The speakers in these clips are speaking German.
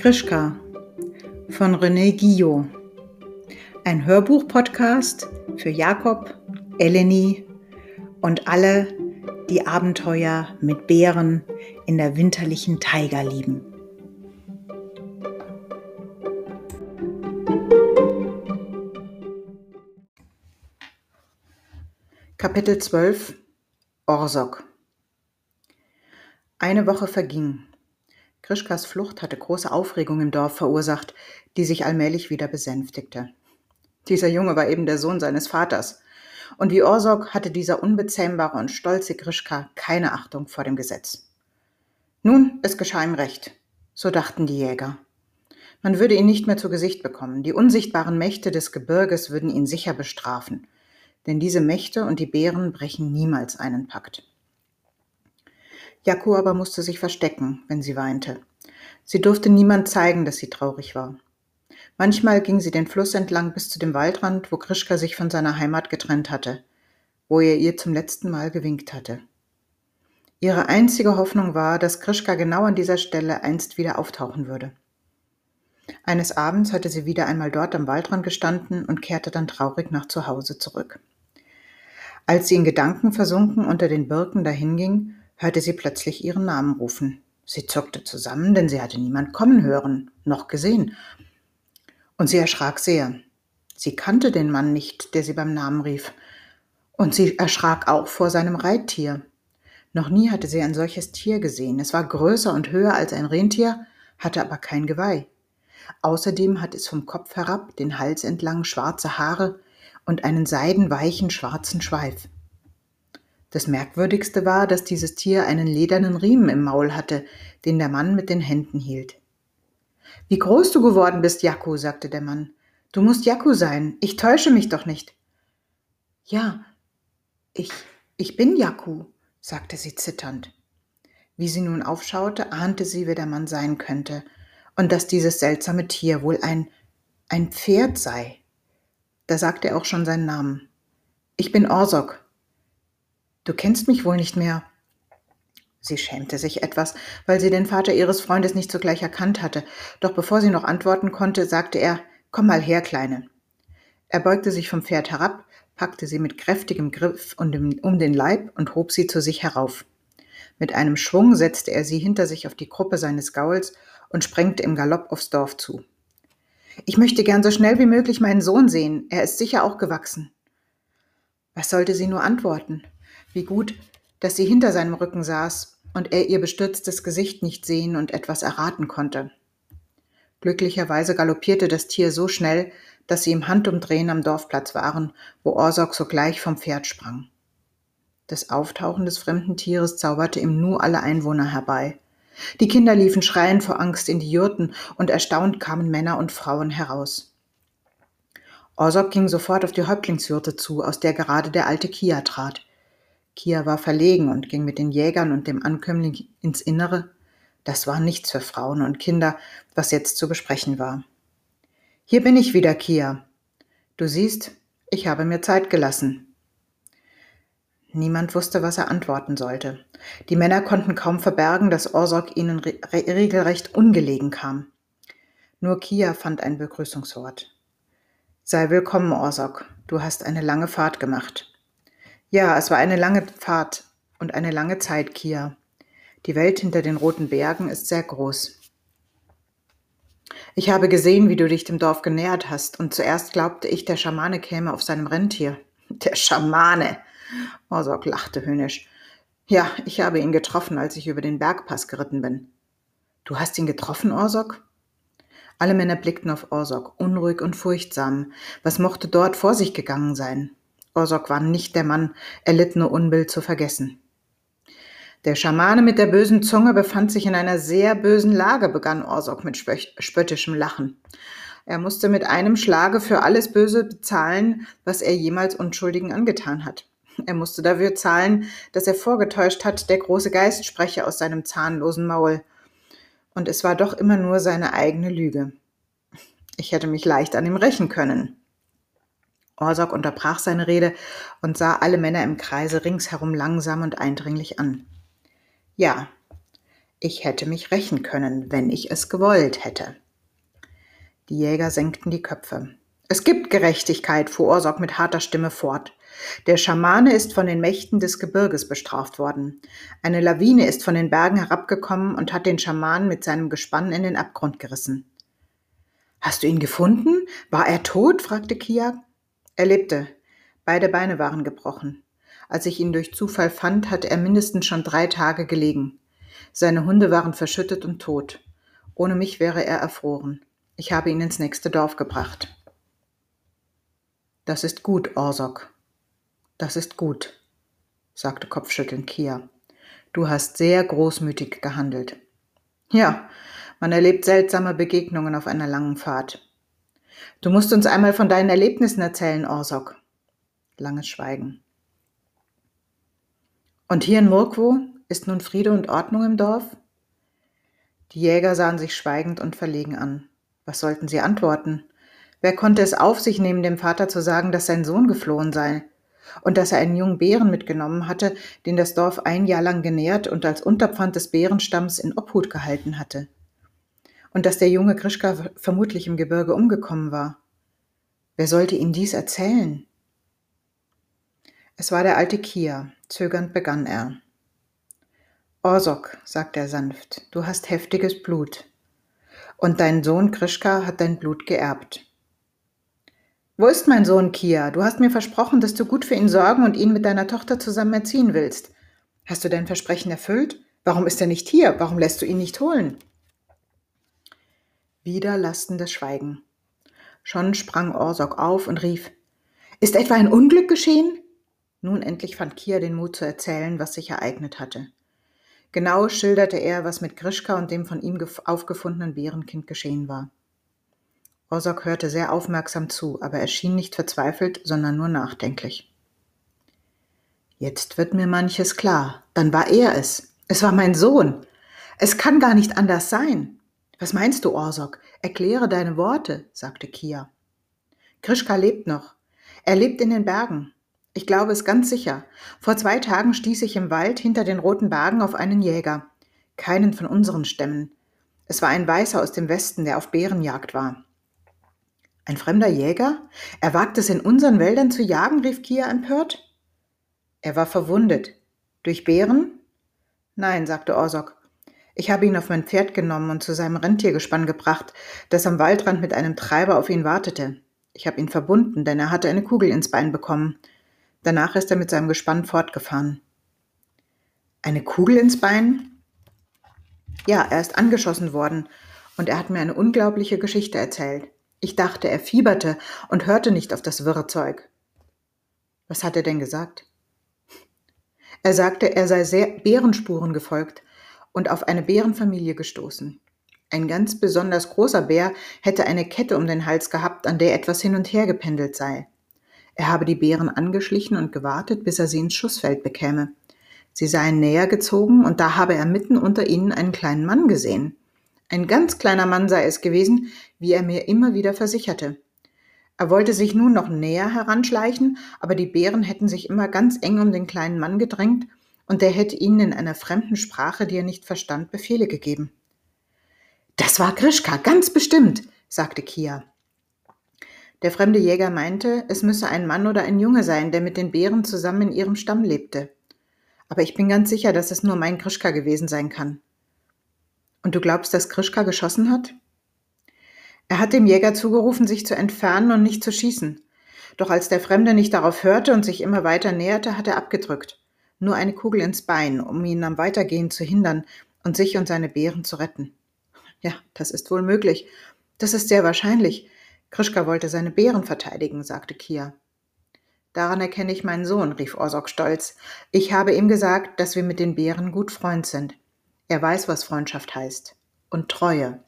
Krischka von René Guillot. Ein Hörbuch-Podcast für Jakob, Eleni und alle, die Abenteuer mit Bären in der winterlichen Taiga lieben. Kapitel 12 Orsok Eine Woche verging. Krischkas Flucht hatte große Aufregung im Dorf verursacht, die sich allmählich wieder besänftigte. Dieser Junge war eben der Sohn seines Vaters. Und wie Orsok hatte dieser unbezähmbare und stolze Krischka keine Achtung vor dem Gesetz. Nun, es geschah ihm recht. So dachten die Jäger. Man würde ihn nicht mehr zu Gesicht bekommen. Die unsichtbaren Mächte des Gebirges würden ihn sicher bestrafen. Denn diese Mächte und die Bären brechen niemals einen Pakt. Jaku aber musste sich verstecken, wenn sie weinte. Sie durfte niemand zeigen, dass sie traurig war. Manchmal ging sie den Fluss entlang bis zu dem Waldrand, wo Krischka sich von seiner Heimat getrennt hatte, wo er ihr zum letzten Mal gewinkt hatte. Ihre einzige Hoffnung war, dass Krischka genau an dieser Stelle einst wieder auftauchen würde. Eines Abends hatte sie wieder einmal dort am Waldrand gestanden und kehrte dann traurig nach zu Hause zurück. Als sie in Gedanken versunken unter den Birken dahinging, hörte sie plötzlich ihren Namen rufen. Sie zuckte zusammen, denn sie hatte niemand kommen hören, noch gesehen. Und sie erschrak sehr. Sie kannte den Mann nicht, der sie beim Namen rief. Und sie erschrak auch vor seinem Reittier. Noch nie hatte sie ein solches Tier gesehen. Es war größer und höher als ein Rentier, hatte aber kein Geweih. Außerdem hat es vom Kopf herab, den Hals entlang, schwarze Haare und einen seidenweichen schwarzen Schweif. Das Merkwürdigste war, dass dieses Tier einen ledernen Riemen im Maul hatte, den der Mann mit den Händen hielt. Wie groß du geworden bist, Jaku, sagte der Mann. Du musst Jaku sein. Ich täusche mich doch nicht. Ja, ich, ich bin Jaku, sagte sie zitternd. Wie sie nun aufschaute, ahnte sie, wer der Mann sein könnte und dass dieses seltsame Tier wohl ein, ein Pferd sei. Da sagte er auch schon seinen Namen. Ich bin Orsok, Du kennst mich wohl nicht mehr. Sie schämte sich etwas, weil sie den Vater ihres Freundes nicht sogleich erkannt hatte, doch bevor sie noch antworten konnte, sagte er Komm mal her, Kleine. Er beugte sich vom Pferd herab, packte sie mit kräftigem Griff um den Leib und hob sie zu sich herauf. Mit einem Schwung setzte er sie hinter sich auf die Kruppe seines Gauls und sprengte im Galopp aufs Dorf zu. Ich möchte gern so schnell wie möglich meinen Sohn sehen, er ist sicher auch gewachsen. Was sollte sie nur antworten? Wie gut, dass sie hinter seinem Rücken saß und er ihr bestürztes Gesicht nicht sehen und etwas erraten konnte. Glücklicherweise galoppierte das Tier so schnell, dass sie im Handumdrehen am Dorfplatz waren, wo Orsok sogleich vom Pferd sprang. Das Auftauchen des fremden Tieres zauberte im Nu alle Einwohner herbei. Die Kinder liefen schreiend vor Angst in die Jurten und erstaunt kamen Männer und Frauen heraus. Orsok ging sofort auf die Häuptlingsjurte zu, aus der gerade der alte Kia trat. Kia war verlegen und ging mit den Jägern und dem Ankömmling ins Innere. Das war nichts für Frauen und Kinder, was jetzt zu besprechen war. Hier bin ich wieder, Kia. Du siehst, ich habe mir Zeit gelassen. Niemand wusste, was er antworten sollte. Die Männer konnten kaum verbergen, dass Orsok ihnen re regelrecht ungelegen kam. Nur Kia fand ein Begrüßungswort. Sei willkommen, Orsok. Du hast eine lange Fahrt gemacht. Ja, es war eine lange Fahrt und eine lange Zeit, Kia. Die Welt hinter den roten Bergen ist sehr groß. Ich habe gesehen, wie du dich dem Dorf genähert hast, und zuerst glaubte ich, der Schamane käme auf seinem Rentier. Der Schamane! Orsok lachte höhnisch. Ja, ich habe ihn getroffen, als ich über den Bergpass geritten bin. Du hast ihn getroffen, Orsok? Alle Männer blickten auf Orsok, unruhig und furchtsam. Was mochte dort vor sich gegangen sein? Orsok war nicht der Mann, erlittene Unbill zu vergessen. Der Schamane mit der bösen Zunge befand sich in einer sehr bösen Lage, begann Orsok mit spöttischem Lachen. Er musste mit einem Schlage für alles Böse bezahlen, was er jemals Unschuldigen angetan hat. Er musste dafür zahlen, dass er vorgetäuscht hat, der große Geist spreche aus seinem zahnlosen Maul. Und es war doch immer nur seine eigene Lüge. Ich hätte mich leicht an ihm rächen können. Orsok unterbrach seine Rede und sah alle Männer im Kreise ringsherum langsam und eindringlich an. Ja, Ich hätte mich rächen können, wenn ich es gewollt hätte. Die Jäger senkten die Köpfe. Es gibt Gerechtigkeit, fuhr Orsok mit harter Stimme fort. Der Schamane ist von den Mächten des Gebirges bestraft worden. Eine Lawine ist von den Bergen herabgekommen und hat den Schamanen mit seinem Gespann in den Abgrund gerissen. Hast du ihn gefunden? War er tot? fragte Kia. Er lebte. Beide Beine waren gebrochen. Als ich ihn durch Zufall fand, hatte er mindestens schon drei Tage gelegen. Seine Hunde waren verschüttet und tot. Ohne mich wäre er erfroren. Ich habe ihn ins nächste Dorf gebracht. Das ist gut, Orsok, das ist gut, sagte kopfschüttelnd Kia. Du hast sehr großmütig gehandelt. Ja, man erlebt seltsame Begegnungen auf einer langen Fahrt. Du musst uns einmal von deinen Erlebnissen erzählen, Orsok. Langes Schweigen. Und hier in Murkwo ist nun Friede und Ordnung im Dorf? Die Jäger sahen sich schweigend und verlegen an. Was sollten sie antworten? Wer konnte es auf sich nehmen, dem Vater zu sagen, dass sein Sohn geflohen sei? und dass er einen jungen Bären mitgenommen hatte, den das Dorf ein Jahr lang genährt und als Unterpfand des Bärenstamms in Obhut gehalten hatte. Und dass der junge Krischka vermutlich im Gebirge umgekommen war. Wer sollte ihm dies erzählen? Es war der alte Kia. Zögernd begann er. Orsok, sagte er sanft, du hast heftiges Blut. Und dein Sohn Krischka hat dein Blut geerbt. Wo ist mein Sohn Kia? Du hast mir versprochen, dass du gut für ihn sorgen und ihn mit deiner Tochter zusammen erziehen willst. Hast du dein Versprechen erfüllt? Warum ist er nicht hier? Warum lässt du ihn nicht holen? Wieder lastendes Schweigen. Schon sprang Orsok auf und rief: Ist etwa ein Unglück geschehen? Nun endlich fand Kia den Mut zu erzählen, was sich ereignet hatte. Genau schilderte er, was mit Grischka und dem von ihm aufgefundenen Bärenkind geschehen war. Orsak hörte sehr aufmerksam zu, aber er schien nicht verzweifelt, sondern nur nachdenklich. Jetzt wird mir manches klar. Dann war er es. Es war mein Sohn. Es kann gar nicht anders sein. Was meinst du, Orsok? Erkläre deine Worte, sagte Kia. Krischka lebt noch. Er lebt in den Bergen. Ich glaube es ganz sicher. Vor zwei Tagen stieß ich im Wald hinter den roten Bergen auf einen Jäger. Keinen von unseren Stämmen. Es war ein Weißer aus dem Westen, der auf Bärenjagd war. Ein fremder Jäger? Er wagt es in unseren Wäldern zu jagen, rief Kia empört. Er war verwundet. Durch Bären? Nein, sagte Orsok. Ich habe ihn auf mein Pferd genommen und zu seinem Rentiergespann gebracht, das am Waldrand mit einem Treiber auf ihn wartete. Ich habe ihn verbunden, denn er hatte eine Kugel ins Bein bekommen. Danach ist er mit seinem Gespann fortgefahren. Eine Kugel ins Bein? Ja, er ist angeschossen worden und er hat mir eine unglaubliche Geschichte erzählt. Ich dachte, er fieberte und hörte nicht auf das wirre Zeug. Was hat er denn gesagt? Er sagte, er sei sehr Bärenspuren gefolgt und auf eine Bärenfamilie gestoßen. Ein ganz besonders großer Bär hätte eine Kette um den Hals gehabt, an der etwas hin und her gependelt sei. Er habe die Bären angeschlichen und gewartet, bis er sie ins Schussfeld bekäme. Sie seien näher gezogen, und da habe er mitten unter ihnen einen kleinen Mann gesehen. Ein ganz kleiner Mann sei es gewesen, wie er mir immer wieder versicherte. Er wollte sich nun noch näher heranschleichen, aber die Bären hätten sich immer ganz eng um den kleinen Mann gedrängt, und der hätte ihnen in einer fremden Sprache, die er nicht verstand, Befehle gegeben. Das war Grischka, ganz bestimmt, sagte Kia. Der fremde Jäger meinte, es müsse ein Mann oder ein Junge sein, der mit den Bären zusammen in ihrem Stamm lebte. Aber ich bin ganz sicher, dass es nur mein Grischka gewesen sein kann. Und du glaubst, dass Krischka geschossen hat? Er hat dem Jäger zugerufen, sich zu entfernen und nicht zu schießen. Doch als der Fremde nicht darauf hörte und sich immer weiter näherte, hat er abgedrückt. Nur eine Kugel ins Bein, um ihn am Weitergehen zu hindern und sich und seine Bären zu retten. Ja, das ist wohl möglich. Das ist sehr wahrscheinlich. Krischka wollte seine Bären verteidigen, sagte Kia. Daran erkenne ich meinen Sohn, rief Orsok stolz. Ich habe ihm gesagt, dass wir mit den Bären gut Freund sind. Er weiß, was Freundschaft heißt. Und Treue.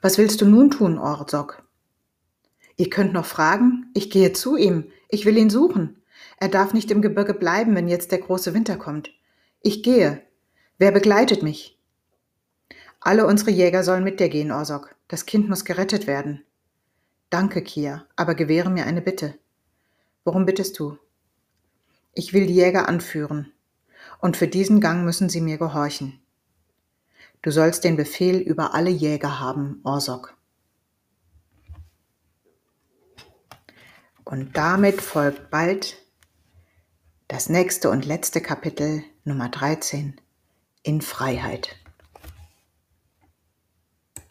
Was willst du nun tun, Orzok? Ihr könnt noch fragen. Ich gehe zu ihm. Ich will ihn suchen. Er darf nicht im Gebirge bleiben, wenn jetzt der große Winter kommt. Ich gehe. Wer begleitet mich? Alle unsere Jäger sollen mit dir gehen, Orsok. Das Kind muss gerettet werden. Danke, Kia, aber gewähre mir eine Bitte. Worum bittest du? Ich will die Jäger anführen und für diesen Gang müssen Sie mir gehorchen. Du sollst den Befehl über alle Jäger haben, Orsok. Und damit folgt bald das nächste und letzte Kapitel Nummer 13 in Freiheit.